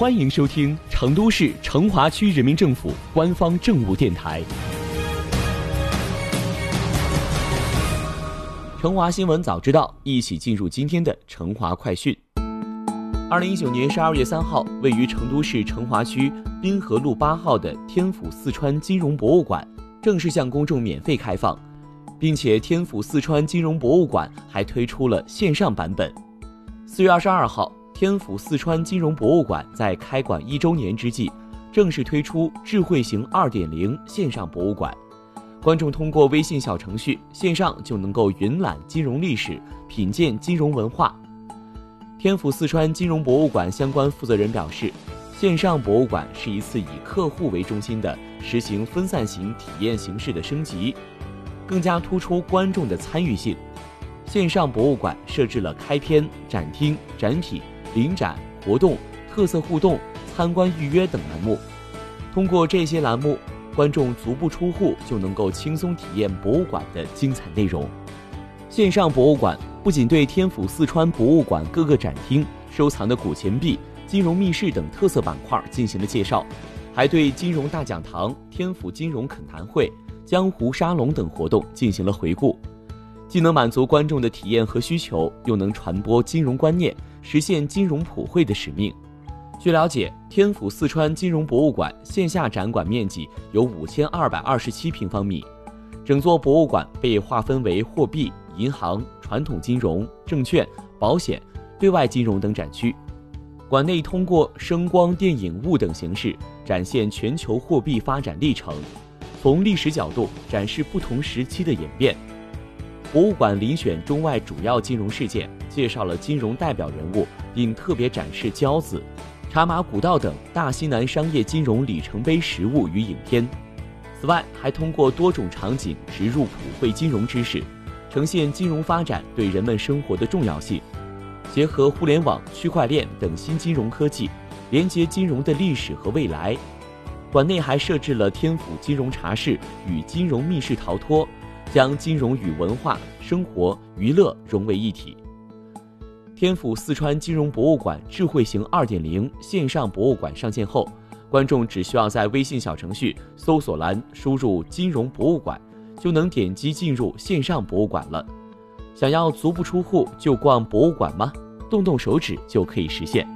欢迎收听成都市成华区人民政府官方政务电台《成华新闻早知道》，一起进入今天的成华快讯。二零一九年十二月三号，位于成都市成华区滨河路八号的天府四川金融博物馆正式向公众免费开放，并且天府四川金融博物馆还推出了线上版本。四月二十二号。天府四川金融博物馆在开馆一周年之际，正式推出智慧型二点零线上博物馆。观众通过微信小程序线上就能够云览金融历史，品鉴金融文化。天府四川金融博物馆相关负责人表示，线上博物馆是一次以客户为中心的实行分散型体验形式的升级，更加突出观众的参与性。线上博物馆设置了开篇、展厅、展品。临展活动、特色互动、参观预约等栏目，通过这些栏目，观众足不出户就能够轻松体验博物馆的精彩内容。线上博物馆不仅对天府四川博物馆各个展厅收藏的古钱币、金融密室等特色板块进行了介绍，还对金融大讲堂、天府金融恳谈会、江湖沙龙等活动进行了回顾，既能满足观众的体验和需求，又能传播金融观念。实现金融普惠的使命。据了解，天府四川金融博物馆线下展馆面积有五千二百二十七平方米，整座博物馆被划分为货币、银行、传统金融、证券、保险、对外金融等展区。馆内通过声光电影物等形式展现全球货币发展历程，从历史角度展示不同时期的演变。博物馆遴选中外主要金融事件，介绍了金融代表人物，并特别展示交子、茶马古道等大西南商业金融里程碑实物与影片。此外，还通过多种场景植入普惠金融知识，呈现金融发展对人们生活的重要性。结合互联网、区块链等新金融科技，连接金融的历史和未来。馆内还设置了天府金融茶室与金融密室逃脱。将金融与文化、生活、娱乐融为一体。天府四川金融博物馆智慧型二点零线上博物馆上线后，观众只需要在微信小程序搜索栏输入“金融博物馆”，就能点击进入线上博物馆了。想要足不出户就逛博物馆吗？动动手指就可以实现。